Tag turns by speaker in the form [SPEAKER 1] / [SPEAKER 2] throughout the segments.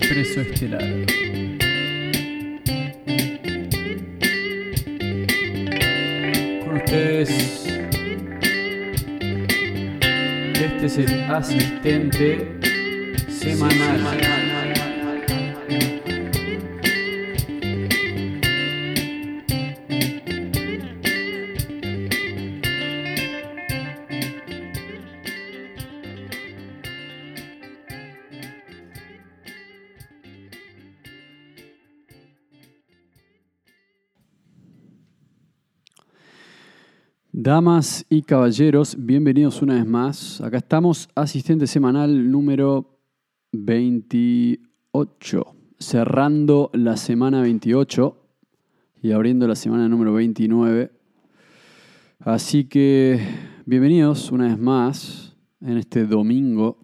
[SPEAKER 1] Expreso Estelar. Con ustedes, este es el asistente semanal. Damas y caballeros, bienvenidos una vez más. Acá estamos, asistente semanal número 28, cerrando la semana 28 y abriendo la semana número 29. Así que bienvenidos una vez más en este domingo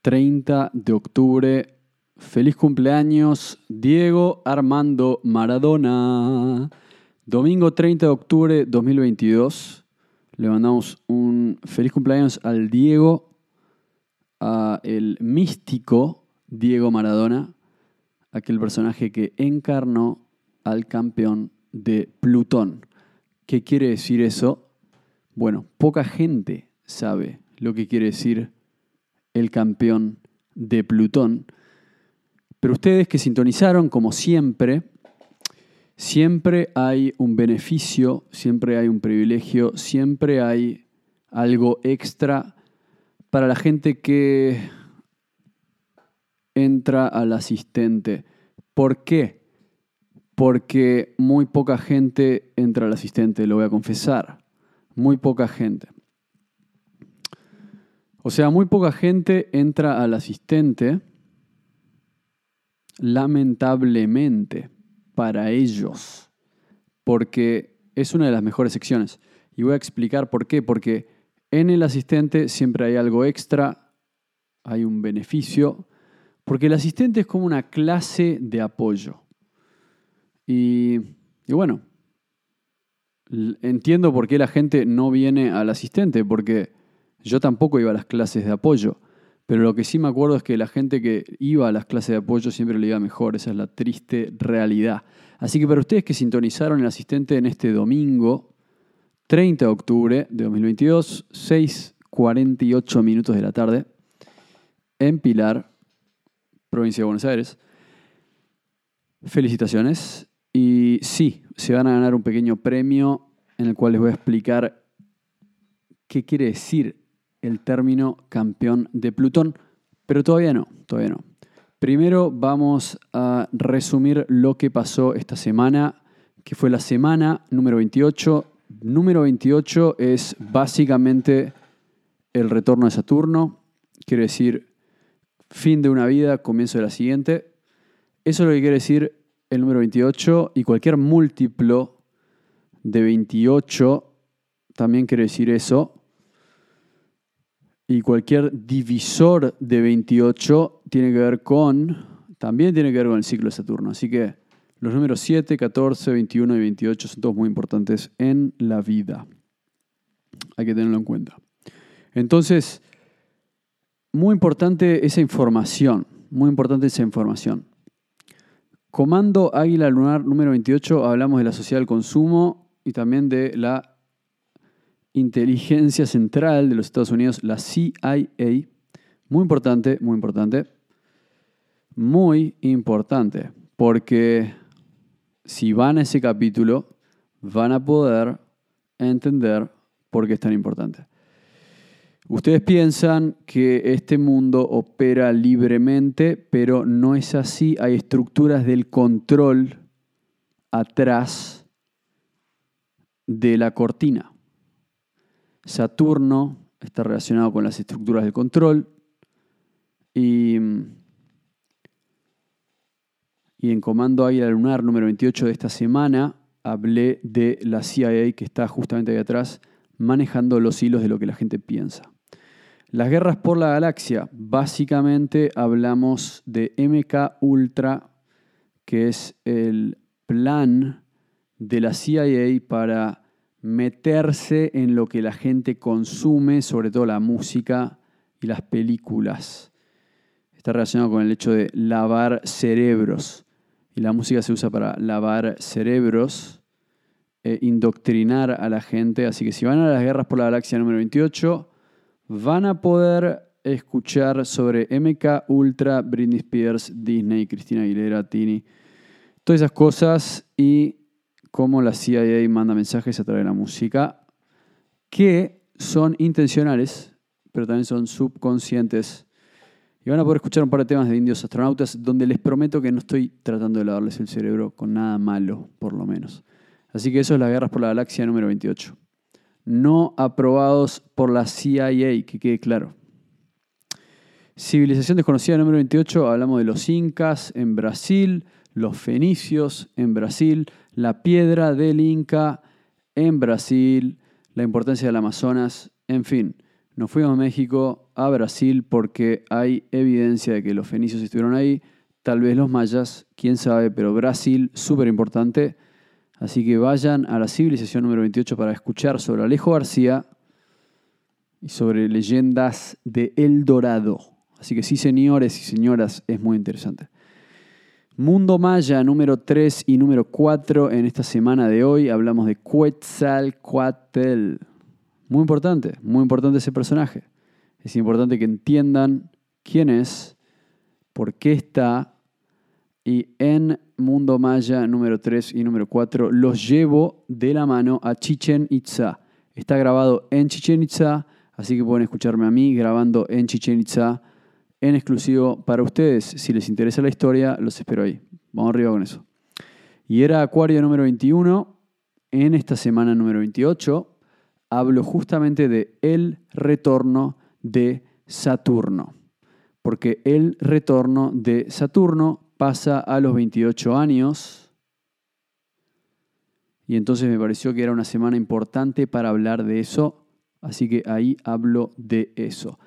[SPEAKER 1] 30 de octubre. Feliz cumpleaños, Diego Armando Maradona. Domingo 30 de octubre 2022. Le mandamos un feliz cumpleaños al Diego, a el místico Diego Maradona, aquel personaje que encarnó al campeón de Plutón. ¿Qué quiere decir eso? Bueno, poca gente sabe lo que quiere decir el campeón de Plutón. Pero ustedes que sintonizaron, como siempre, Siempre hay un beneficio, siempre hay un privilegio, siempre hay algo extra para la gente que entra al asistente. ¿Por qué? Porque muy poca gente entra al asistente, lo voy a confesar. Muy poca gente. O sea, muy poca gente entra al asistente, lamentablemente para ellos, porque es una de las mejores secciones. Y voy a explicar por qué, porque en el asistente siempre hay algo extra, hay un beneficio, porque el asistente es como una clase de apoyo. Y, bueno, entiendo por qué la gente no viene al asistente, porque yo tampoco iba a las clases de apoyo. Pero lo que sí me acuerdo es que la gente que iba a las clases de apoyo siempre le iba mejor. Esa es la triste realidad. Así que para ustedes que sintonizaron el asistente en este domingo, 30 de octubre de 2022, 6.48 minutos de la tarde, en Pilar, provincia de Buenos Aires. Felicitaciones. Y sí, se van a ganar un pequeño premio en el cual les voy a explicar qué quiere decir el término campeón de Plutón, pero todavía no, todavía no. Primero vamos a resumir lo que pasó esta semana, que fue la semana número 28. Número 28 es básicamente el retorno de Saturno, quiere decir fin de una vida, comienzo de la siguiente. Eso es lo que quiere decir el número 28 y cualquier múltiplo de 28 también quiere decir eso. Y cualquier divisor de 28 tiene que ver con, también tiene que ver con el ciclo de Saturno. Así que los números 7, 14, 21 y 28 son todos muy importantes en la vida. Hay que tenerlo en cuenta. Entonces, muy importante esa información, muy importante esa información. Comando Águila Lunar número 28, hablamos de la sociedad del consumo y también de la inteligencia central de los Estados Unidos, la CIA. Muy importante, muy importante. Muy importante. Porque si van a ese capítulo, van a poder entender por qué es tan importante. Ustedes piensan que este mundo opera libremente, pero no es así. Hay estructuras del control atrás de la cortina. Saturno está relacionado con las estructuras del control y, y en Comando Águila Lunar número 28 de esta semana hablé de la CIA que está justamente ahí atrás manejando los hilos de lo que la gente piensa. Las guerras por la galaxia, básicamente hablamos de MK Ultra, que es el plan de la CIA para meterse en lo que la gente consume, sobre todo la música y las películas. Está relacionado con el hecho de lavar cerebros. Y la música se usa para lavar cerebros, e indoctrinar a la gente. Así que si van a las guerras por la galaxia número 28, van a poder escuchar sobre MK Ultra, Britney Spears, Disney, Cristina Aguilera, Tini, todas esas cosas y cómo la CIA manda mensajes a través de la música que son intencionales, pero también son subconscientes. Y van a poder escuchar un par de temas de indios astronautas donde les prometo que no estoy tratando de lavarles el cerebro con nada malo, por lo menos. Así que eso es las guerras por la galaxia número 28. No aprobados por la CIA, que quede claro. Civilización desconocida número 28, hablamos de los incas en Brasil, los fenicios en Brasil, la piedra del Inca en Brasil, la importancia del Amazonas, en fin. Nos fuimos a México, a Brasil, porque hay evidencia de que los fenicios estuvieron ahí, tal vez los mayas, quién sabe, pero Brasil, súper importante. Así que vayan a la civilización número 28 para escuchar sobre Alejo García y sobre leyendas de El Dorado. Así que sí, señores y señoras, es muy interesante. Mundo Maya número 3 y número 4 en esta semana de hoy. Hablamos de Quetzalcoatl. Muy importante, muy importante ese personaje. Es importante que entiendan quién es, por qué está. Y en Mundo Maya número 3 y número 4 los llevo de la mano a Chichen Itza. Está grabado en Chichen Itza, así que pueden escucharme a mí grabando en Chichen Itza en exclusivo para ustedes. Si les interesa la historia, los espero ahí. Vamos arriba con eso. Y era Acuario número 21. En esta semana número 28 hablo justamente de el retorno de Saturno. Porque el retorno de Saturno pasa a los 28 años. Y entonces me pareció que era una semana importante para hablar de eso. Así que ahí hablo de eso.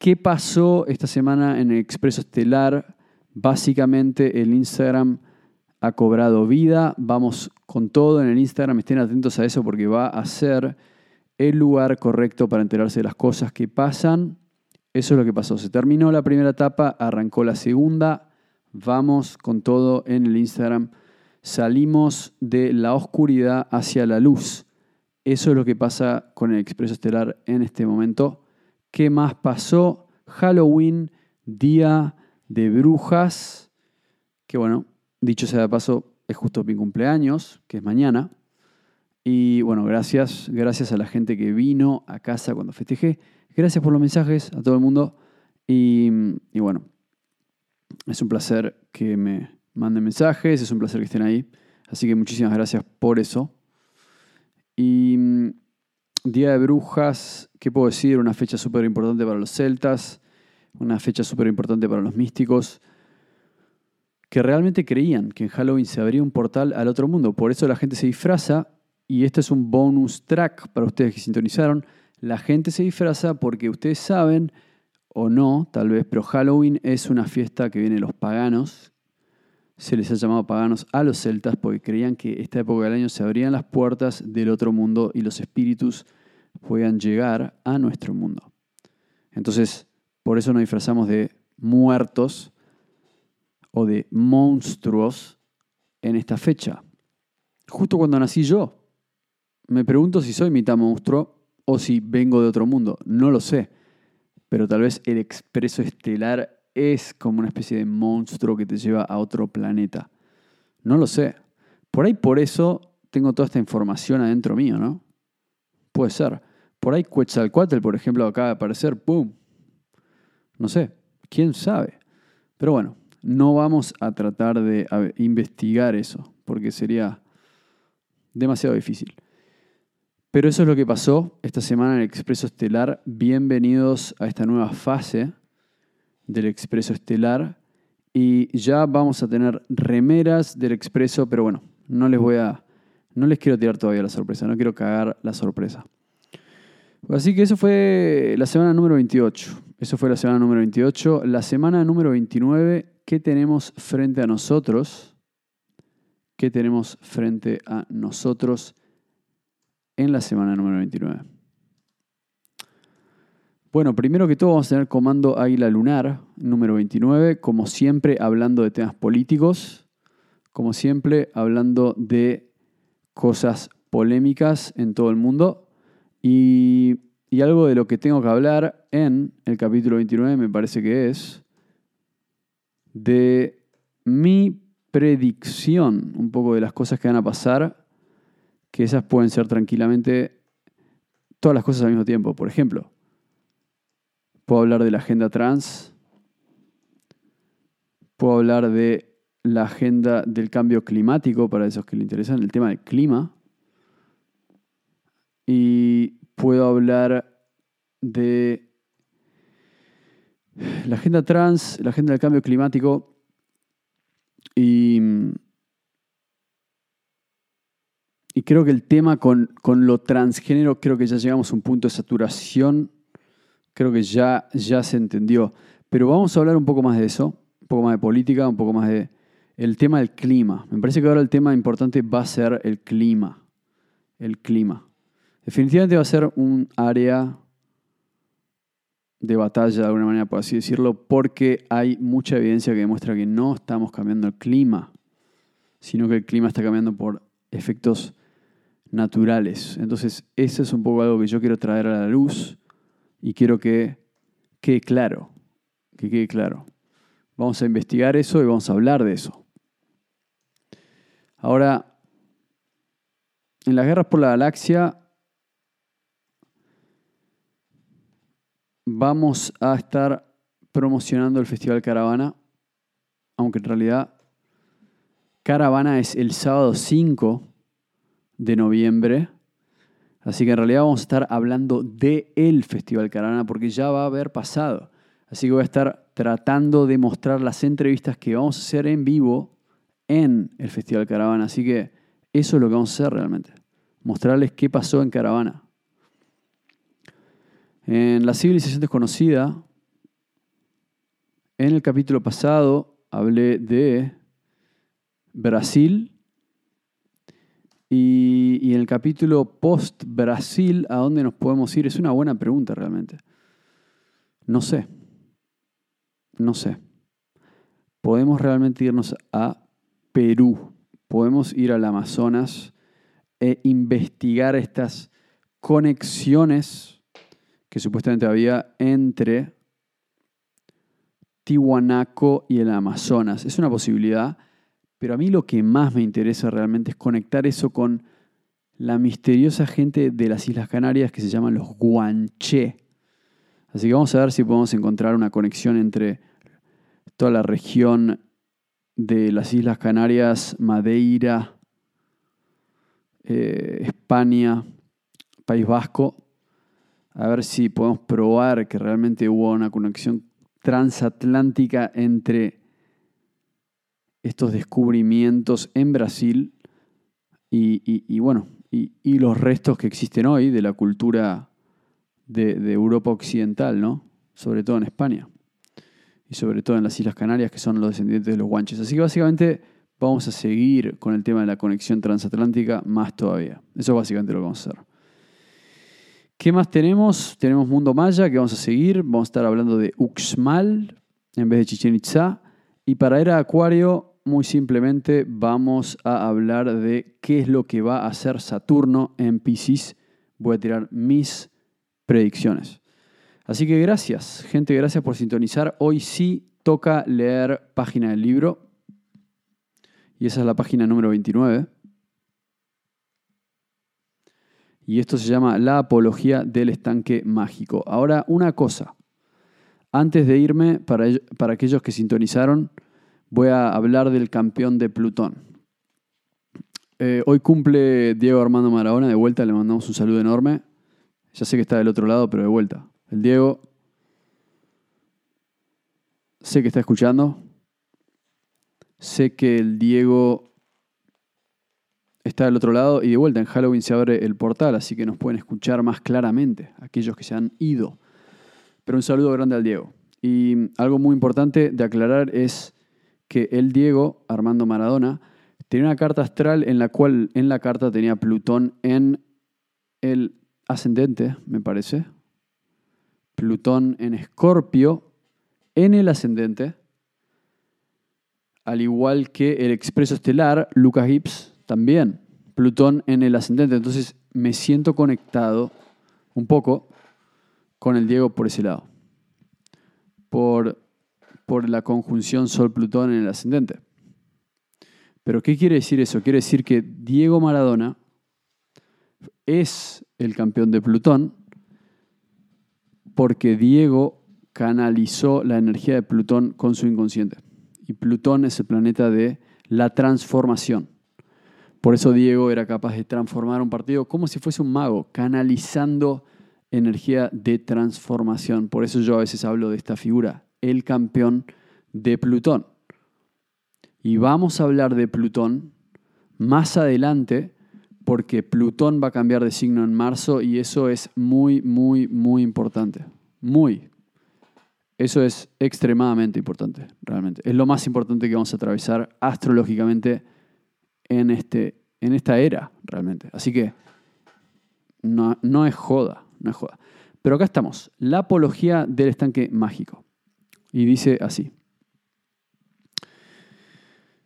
[SPEAKER 1] ¿Qué pasó esta semana en el Expreso Estelar? Básicamente el Instagram ha cobrado vida. Vamos con todo en el Instagram. Estén atentos a eso porque va a ser el lugar correcto para enterarse de las cosas que pasan. Eso es lo que pasó. Se terminó la primera etapa, arrancó la segunda. Vamos con todo en el Instagram. Salimos de la oscuridad hacia la luz. Eso es lo que pasa con el Expreso Estelar en este momento. ¿Qué más pasó? Halloween, día de brujas, que bueno, dicho sea de paso, es justo mi cumpleaños, que es mañana. Y bueno, gracias, gracias a la gente que vino a casa cuando festejé. Gracias por los mensajes a todo el mundo. Y, y bueno, es un placer que me manden mensajes, es un placer que estén ahí. Así que muchísimas gracias por eso. Y Día de Brujas, ¿qué puedo decir? Una fecha súper importante para los celtas, una fecha súper importante para los místicos, que realmente creían que en Halloween se abría un portal al otro mundo. Por eso la gente se disfraza, y este es un bonus track para ustedes que sintonizaron. La gente se disfraza porque ustedes saben, o no, tal vez, pero Halloween es una fiesta que viene los paganos. Se les ha llamado paganos a los celtas porque creían que esta época del año se abrían las puertas del otro mundo y los espíritus puedan llegar a nuestro mundo. Entonces, por eso nos disfrazamos de muertos o de monstruos en esta fecha. Justo cuando nací yo. Me pregunto si soy mitad monstruo o si vengo de otro mundo. No lo sé. Pero tal vez el expreso estelar es como una especie de monstruo que te lleva a otro planeta. No lo sé. Por ahí por eso tengo toda esta información adentro mío, ¿no? Puede ser. Por ahí Quetzalcoatl, por ejemplo, acaba de aparecer, ¡pum! No sé, quién sabe. Pero bueno, no vamos a tratar de investigar eso, porque sería demasiado difícil. Pero eso es lo que pasó esta semana en el Expreso Estelar. Bienvenidos a esta nueva fase del Expreso Estelar. Y ya vamos a tener remeras del Expreso, pero bueno, no les voy a. No les quiero tirar todavía la sorpresa, no quiero cagar la sorpresa. Así que eso fue la semana número 28. Eso fue la semana número 28. La semana número 29, ¿qué tenemos frente a nosotros? ¿Qué tenemos frente a nosotros en la semana número 29. Bueno, primero que todo vamos a tener comando Águila Lunar, número 29, como siempre hablando de temas políticos, como siempre hablando de cosas polémicas en todo el mundo y, y algo de lo que tengo que hablar en el capítulo 29 me parece que es de mi predicción, un poco de las cosas que van a pasar, que esas pueden ser tranquilamente todas las cosas al mismo tiempo. Por ejemplo, puedo hablar de la agenda trans, puedo hablar de la agenda del cambio climático para esos que le interesan, el tema del clima, y puedo hablar de la agenda trans, la agenda del cambio climático y, y creo que el tema con, con, lo transgénero, creo que ya llegamos a un punto de saturación, creo que ya, ya se entendió. Pero vamos a hablar un poco más de eso, un poco más de política, un poco más de el tema del clima. Me parece que ahora el tema importante va a ser el clima. El clima. Definitivamente va a ser un área de batalla, de alguna manera, por así decirlo, porque hay mucha evidencia que demuestra que no estamos cambiando el clima, sino que el clima está cambiando por efectos naturales. Entonces, eso es un poco algo que yo quiero traer a la luz y quiero que quede claro, que quede claro. Vamos a investigar eso y vamos a hablar de eso. Ahora, en las guerras por la galaxia vamos a estar promocionando el Festival Caravana, aunque en realidad Caravana es el sábado 5 de noviembre, así que en realidad vamos a estar hablando de el Festival Caravana porque ya va a haber pasado. Así que voy a estar tratando de mostrar las entrevistas que vamos a hacer en vivo en el Festival Caravana. Así que eso es lo que vamos a hacer realmente. Mostrarles qué pasó en Caravana. En la civilización desconocida, en el capítulo pasado hablé de Brasil y, en el capítulo post-Brasil, ¿a dónde nos podemos ir? Es una buena pregunta realmente. No sé. No sé. Podemos realmente irnos a Perú. Podemos ir al Amazonas e investigar estas conexiones que supuestamente había entre Tihuanaco y el Amazonas. Es una posibilidad, pero a mí lo que más me interesa realmente es conectar eso con la misteriosa gente de las Islas Canarias que se llaman los guanché. Así que vamos a ver si podemos encontrar una conexión entre toda la región de las Islas Canarias, Madeira, eh, España, País Vasco a ver si podemos probar que realmente hubo una conexión transatlántica entre estos descubrimientos en Brasil y, bueno, y, los restos que existen hoy de la cultura de, Europa Occidental, ¿no? Sobre todo en España y sobre todo en las Islas Canarias, que son los descendientes de los guanches. Así que básicamente vamos a seguir con el tema de la conexión transatlántica más todavía. Eso es básicamente lo que vamos a hacer. ¿Qué más tenemos? Tenemos Mundo Maya que vamos a seguir. Vamos a estar hablando de Uxmal en vez de Chichen Itza. Y para Era Acuario, muy simplemente vamos a hablar de qué es lo que va a hacer Saturno en Pisces. Voy a tirar mis predicciones. Así que gracias, gente, gracias por sintonizar. Hoy sí toca leer página del libro. Y esa es la página número 29. y esto se llama La Apología del Estanque Mágico. Ahora, una cosa. Antes de irme, para, para aquellos que sintonizaron, voy a hablar del campeón de Plutón. Eh, hoy cumple Diego Armando Maradona, de vuelta le mandamos un saludo enorme. Ya sé que está del otro lado, pero de vuelta. El Diego, sé que está escuchando. Sé que el Diego está del otro lado y de vuelta en Halloween se abre el portal, así que nos pueden escuchar más claramente aquellos que se han ido. Pero un saludo grande al Diego. Y algo muy importante de aclarar es que el Diego, Armando Maradona, tenía una carta astral en la cual en la carta tenía Plutón en el ascendente, me parece. Plutón en Escorpio, en el ascendente. Al igual que el expreso estelar, Lucas Gibbs, también. Plutón en el ascendente. Entonces me siento conectado un poco con el Diego por ese lado. Por, por la conjunción Sol-Plutón en el ascendente. Pero ¿qué quiere decir eso? Quiere decir que Diego Maradona es el campeón de Plutón porque Diego canalizó la energía de Plutón con su inconsciente. Y Plutón es el planeta de la transformación. Por eso Diego era capaz de transformar un partido como si fuese un mago, canalizando energía de transformación. Por eso yo a veces hablo de esta figura, el campeón de Plutón. Y vamos a hablar de Plutón más adelante porque Plutón va a cambiar de signo en marzo y eso es muy, muy, muy importante. Muy. Eso es extremadamente importante, realmente. Es lo más importante que vamos a atravesar astrológicamente en, este, en esta era, realmente. Así que no, no es joda, no es joda. Pero acá estamos, la apología del estanque mágico. Y dice así.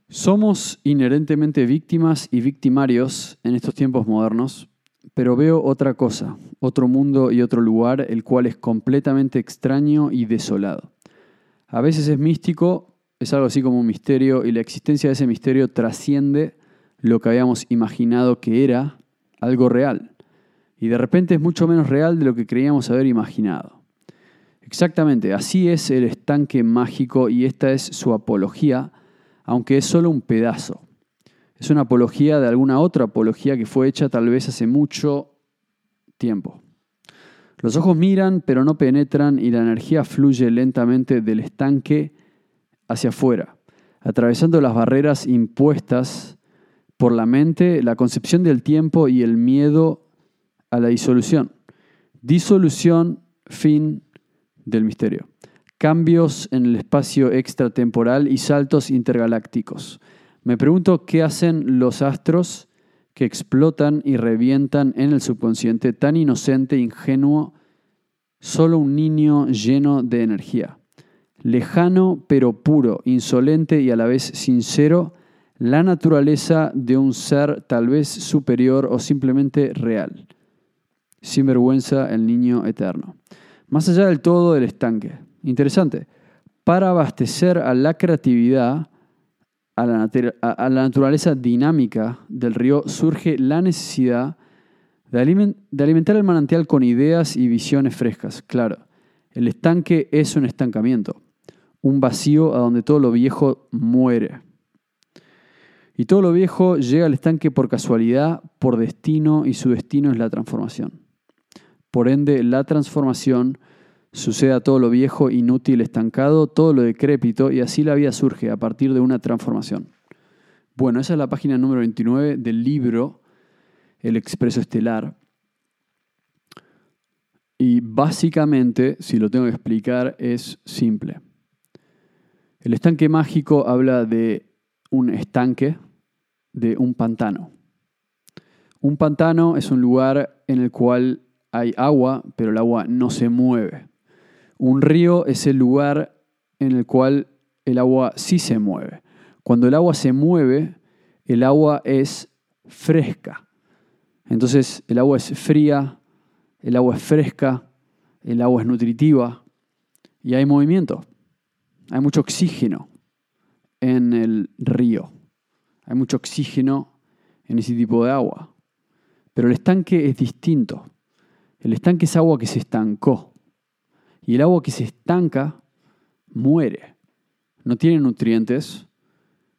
[SPEAKER 1] Somos inherentemente víctimas y victimarios en estos tiempos modernos, pero veo otra cosa, otro mundo y otro lugar, el cual es completamente extraño y desolado. A veces es místico, es algo así como un misterio, y la existencia de ese misterio trasciende lo que habíamos imaginado que era algo real. Y de repente es mucho menos real de lo que creíamos haber imaginado. Exactamente, así es el estanque mágico y esta es su apología aunque es solo un pedazo. Es una apología de alguna otra apología que fue hecha tal vez hace mucho tiempo. Los ojos miran pero no penetran y la energía fluye lentamente del estanque hacia afuera, atravesando las barreras impuestas por la mente, la concepción del tiempo y el miedo a la disolución. Disolución, fin del misterio cambios en el espacio extratemporal y saltos intergalácticos. Me pregunto qué hacen los astros que explotan y revientan en el subconsciente tan inocente, ingenuo, solo un niño lleno de energía. Lejano pero puro, insolente y a la vez sincero, la naturaleza de un ser tal vez superior o simplemente real. Sin vergüenza, el niño eterno. Más allá del todo del estanque, Interesante. Para abastecer a la creatividad, a la, naturaleza dinámica del río, surge la necesidad de, alimentar el manantial con ideas y visiones frescas. Claro, el estanque es un estancamiento, un vacío a donde todo lo viejo muere. Y todo lo viejo llega al estanque por casualidad, por destino, y su destino es la transformación. Por ende, la transformación Sucede a todo lo viejo, inútil, estancado, todo lo decrépito, y así la vida surge a partir de una transformación. Bueno, esa es la página número 29 del libro El Expreso Estelar. Y básicamente, si lo tengo que explicar, es simple. El estanque mágico habla de un estanque, de un pantano. Un pantano es un lugar en el cual hay agua, pero el agua no se mueve. Un río es el lugar en el cual el agua sí se mueve. Cuando el agua se mueve, el agua es fresca. Entonces el agua es fría, el agua es fresca, el agua es nutritiva y hay movimiento. Hay mucho oxígeno en el río. Hay mucho oxígeno en ese tipo de agua. Pero el estanque es distinto. El estanque es agua que se estancó. Y el agua que se estanca muere. No tiene nutrientes,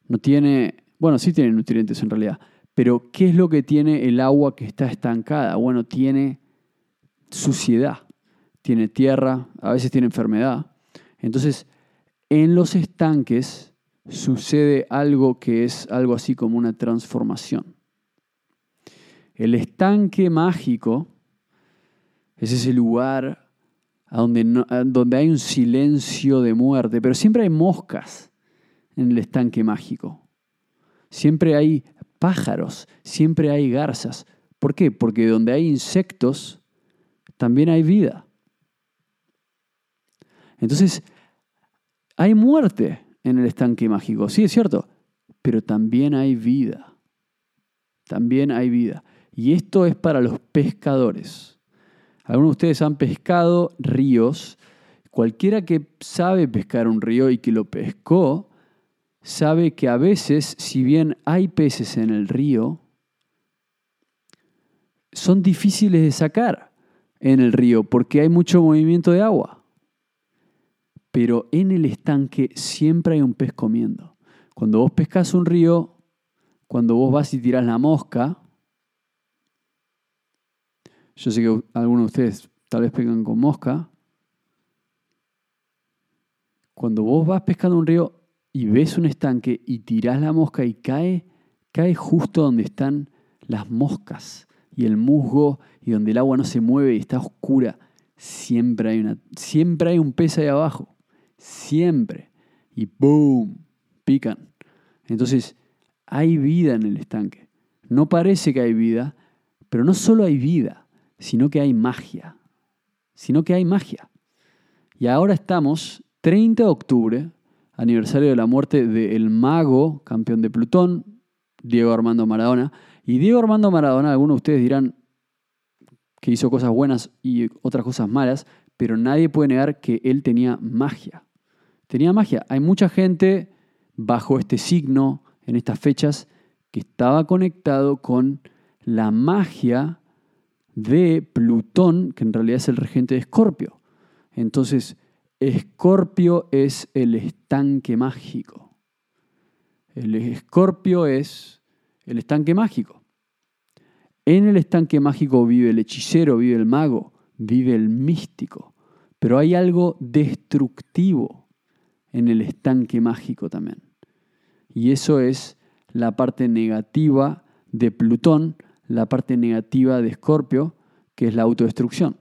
[SPEAKER 1] no tiene, bueno, sí tiene nutrientes en realidad, pero ¿qué es lo que tiene el agua que está estancada? Bueno, tiene suciedad, tiene tierra, a veces tiene enfermedad. Entonces, en los estanques sucede algo que es algo así como una transformación. El estanque mágico es ese lugar donde, donde hay un silencio de muerte, pero siempre hay moscas en el estanque mágico. Siempre hay pájaros, siempre hay garzas, ¿Por qué? Porque donde hay insectos, también hay vida. Entonces, hay muerte en el estanque mágico, sí es cierto, pero también hay vida. También hay vida. Y esto es para los pescadores. Algunos de ustedes han pescado ríos. Cualquiera que sabe pescar un río y que lo pescó, sabe que a veces, si bien hay peces en el río, son difíciles de sacar en el río porque hay mucho movimiento de agua. Pero en el estanque siempre hay un pez comiendo. Cuando vos pescas un río, cuando vos vas y tirás la mosca, yo sé que algunos de ustedes tal vez pescan con mosca. Cuando vos vas pescando un río y ves un estanque y tirás la mosca y cae, cae justo donde están las moscas y el musgo y donde el agua no se mueve y está oscura, siempre hay, una, siempre hay un pez ahí abajo. Siempre. Y ¡boom! Pican. Entonces, hay vida en el estanque. No parece que hay vida, pero no solo hay vida, sino que hay magia. Sino que hay magia. Y ahora estamos, 30 de octubre, aniversario de la muerte del mago, campeón de Plutón, Diego Armando Maradona. Y Diego Armando Maradona, algunos de ustedes dirán que hizo cosas buenas y otras cosas malas, pero nadie puede negar que él tenía magia. Tenía magia. Hay mucha gente bajo este signo, en estas fechas, que estaba conectado con la magia de Plutón, que en realidad es el regente de Escorpio. Entonces, Escorpio es el estanque mágico. El Escorpio es el estanque mágico. En el estanque mágico vive el hechicero, vive el mago, vive el místico. Pero hay algo destructivo en el estanque mágico también. Y eso es la parte negativa de Plutón, la parte negativa de Escorpio, que es la autodestrucción.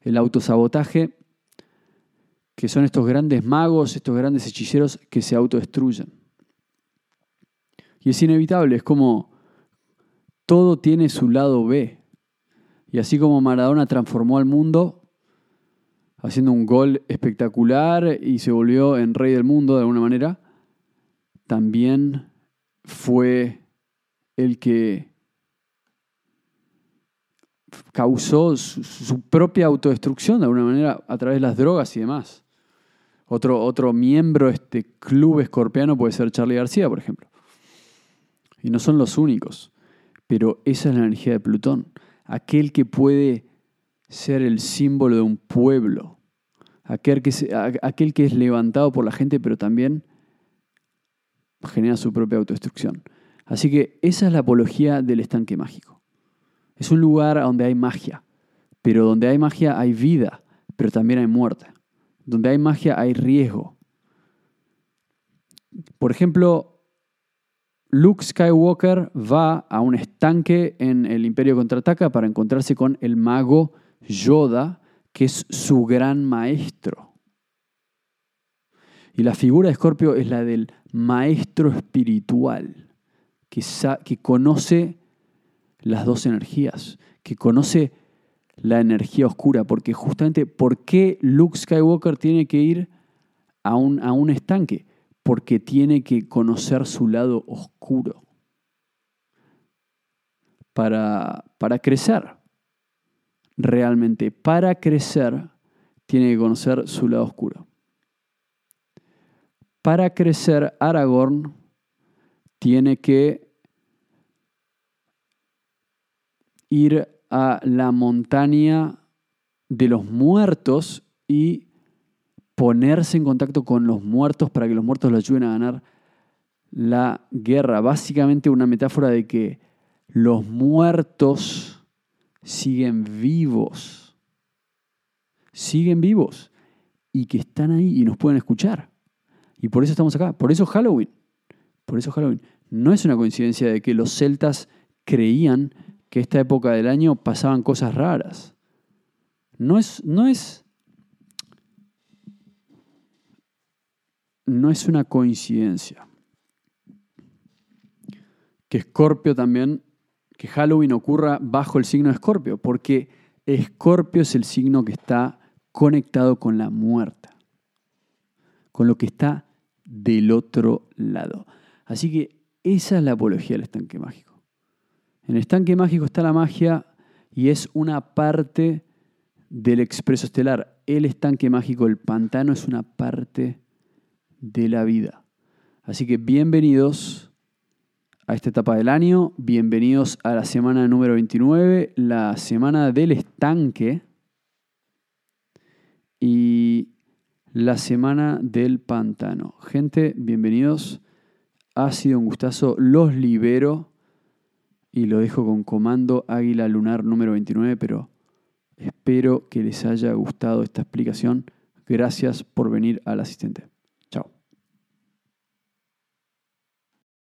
[SPEAKER 1] El autosabotaje, que son estos grandes magos, estos grandes hechiceros que se autodestruyen. Y es inevitable, es como todo tiene su lado B. Y así como Maradona transformó al mundo haciendo un gol espectacular y se volvió en rey del mundo de alguna manera, también fue el que causó su, propia autodestrucción de alguna manera a través de las drogas y demás. Otro, otro miembro de este club escorpiano puede ser Charlie García, por ejemplo. Y no son los únicos. Pero esa es la energía de Plutón. Aquel que puede ser el símbolo de un pueblo. Aquel que, aquel que es levantado por la gente, pero también genera su propia autodestrucción. Así que esa es la apología del estanque mágico. Es un lugar donde hay magia, pero donde hay magia hay vida, pero también hay muerte. Donde hay magia hay riesgo. Por ejemplo, Luke Skywalker va a un estanque en el Imperio Contraataca para encontrarse con el mago Yoda, que es su gran maestro. Y la figura de Escorpio es la del maestro espiritual, que, que conoce las dos energías, que conoce la energía oscura, porque justamente, ¿por qué Luke Skywalker tiene que ir a un, a un estanque? Porque tiene que conocer su lado oscuro para, para crecer. Realmente, para crecer, tiene que conocer su lado oscuro. Para crecer, Aragorn tiene que ir a la montaña de los muertos y ponerse en contacto con los muertos para que los muertos lo ayuden a ganar la guerra. Básicamente una metáfora de que los muertos siguen vivos. Siguen vivos. Y que están ahí y nos pueden escuchar. Y por eso estamos acá. Por eso Halloween. Por eso Halloween. No es una coincidencia de que los celtas creían que esta época del año pasaban cosas raras. No es, no es, no es una coincidencia. Que Escorpio también, que Halloween ocurra bajo el signo de Escorpio, porque Escorpio es el signo que está conectado con la muerte, con lo que está del otro lado. Así que esa es la apología del estanque mágico. En el estanque mágico está la magia y es una parte del expreso estelar. El estanque mágico, el pantano, es una parte de la vida. Así que bienvenidos a esta etapa del año, bienvenidos a la semana número 29, la semana del estanque y la semana del pantano. Gente, bienvenidos. Ha sido un gustazo. Los libero y lo dejo con comando Águila Lunar número 29, pero espero que les haya gustado esta explicación. Gracias por venir al asistente.